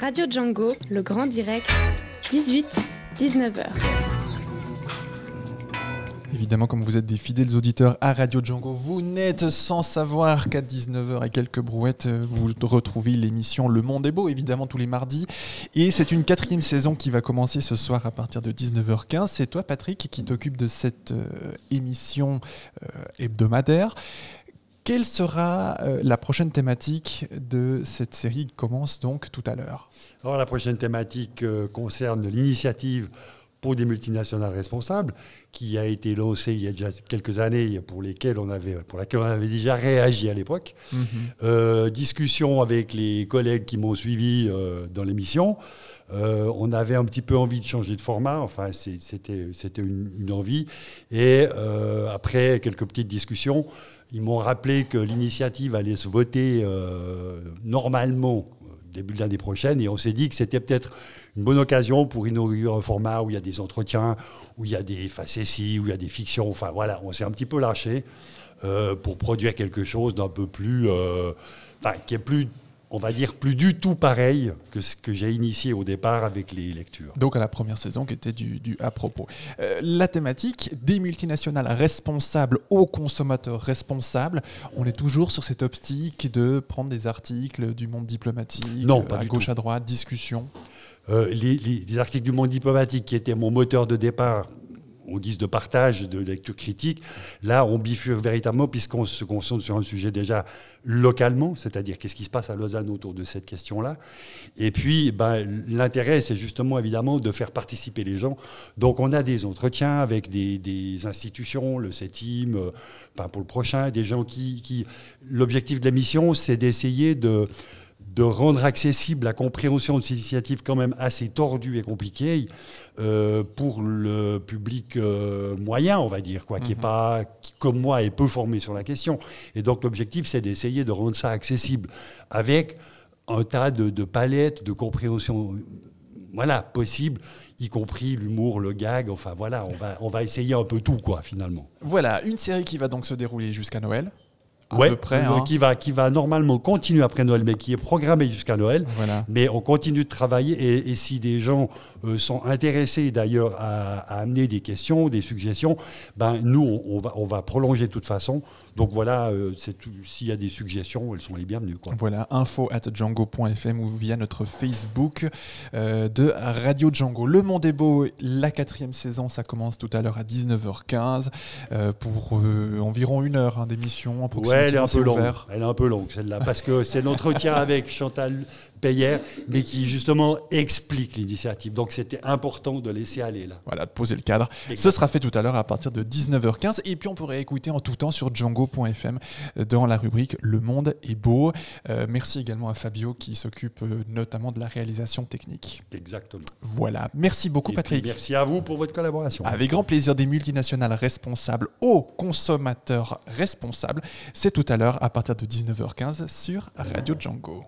Radio Django, le grand direct, 18-19h. Évidemment, comme vous êtes des fidèles auditeurs à Radio Django, vous n'êtes sans savoir qu'à 19h et quelques brouettes, vous retrouvez l'émission Le Monde est beau, évidemment tous les mardis. Et c'est une quatrième saison qui va commencer ce soir à partir de 19h15. C'est toi, Patrick, qui t'occupe de cette euh, émission euh, hebdomadaire. Quelle sera euh, la prochaine thématique de cette série qui commence donc tout à l'heure? Alors la prochaine thématique euh, concerne l'initiative pour des multinationales responsables qui a été lancée il y a déjà quelques années pour, lesquelles on avait, pour laquelle on avait déjà réagi à l'époque. Mhm. Euh, discussion avec les collègues qui m'ont suivi euh, dans l'émission. Euh, on avait un petit peu envie de changer de format, enfin c'était une, une envie. Et quelques petites discussions, ils m'ont rappelé que l'initiative allait se voter euh, normalement euh, début de l'année prochaine. Et on s'est dit que c'était peut-être une bonne occasion pour inaugurer un format où il y a des entretiens, où il y a des facéties, où il y a des fictions. Enfin voilà, on s'est un petit peu lâché euh, pour produire quelque chose d'un peu plus. Enfin, qui est plus. On va dire plus du tout pareil que ce que j'ai initié au départ avec les lectures. Donc à la première saison qui était du, du à propos. Euh, la thématique des multinationales responsables aux consommateurs responsables. On est toujours sur cette optique de prendre des articles du monde diplomatique, Non, pas à du gauche tout. à droite, discussion. Euh, les, les- les articles du monde diplomatique qui étaient mon moteur de départ, on dit de partage, de lecture critique, là on bifurque véritablement puisqu'on se concentre sur un sujet déjà localement, c'est-à-dire qu'est-ce qui se passe à Lausanne autour de cette question-là. Et puis ben, l'intérêt c'est justement évidemment de faire participer les gens. Donc on a des entretiens avec des, institutions, le CETIM, euh, ben, pour le prochain, des gens qui... L'objectif de la mission c'est d'essayer de de rendre accessible la compréhension de ces initiatives quand même assez tordues et compliquées euh, pour le public euh, moyen, on va dire, quoi, qui est pas, qui, comme moi, est peu formé sur la question. Et donc l'objectif, c'est d'essayer de rendre ça accessible avec un tas de, de palettes de compréhension, voilà, possible, y compris l'humour, le gag. Enfin voilà, on va, on va essayer un peu tout, quoi, finalement. Voilà, une série qui va donc se dérouler jusqu'à Noël. À Ouais, peu près. hein. qui va, qui va normalement continuer après Noël, mais qui est programmé jusqu'à Noël. Voilà. Mais on continue de travailler et, et si des gens euh, sont intéressés d'ailleurs à, à amener des questions, des suggestions, ben nous on, on va, on va prolonger de toute façon. Donc voilà, euh, s'il y a des suggestions, elles sont les bienvenues. Quoi. Voilà, info at django.fm ou via notre Facebook euh, de Radio Django. Le Monde est beau, la quatrième saison, ça commence tout à l'heure à 19h15 euh, pour euh, environ une heure hein, d'émission. Ouais, elle est un c'est peu longue. ouvert. Elle est un peu longue celle-là parce que c'est l'entretien avec Chantal Payère, mais qui justement explique l'initiative. Donc c'était important de laisser aller là. Voilà, de poser le cadre. Exact. Ce sera fait tout à l'heure à partir de 19h15. Et puis on pourrait écouter en tout temps sur django.fm euh, dans la rubrique Le monde est beau. Euh, merci également à Fabio qui s'occupe euh, notamment de la réalisation technique. Exactement. Voilà, merci beaucoup Et Patrick. merci à vous pour votre collaboration. Avec grand plaisir des multinationales responsables aux consommateurs responsables. C'est tout à l'heure à partir de 19h15 sur Radio Django.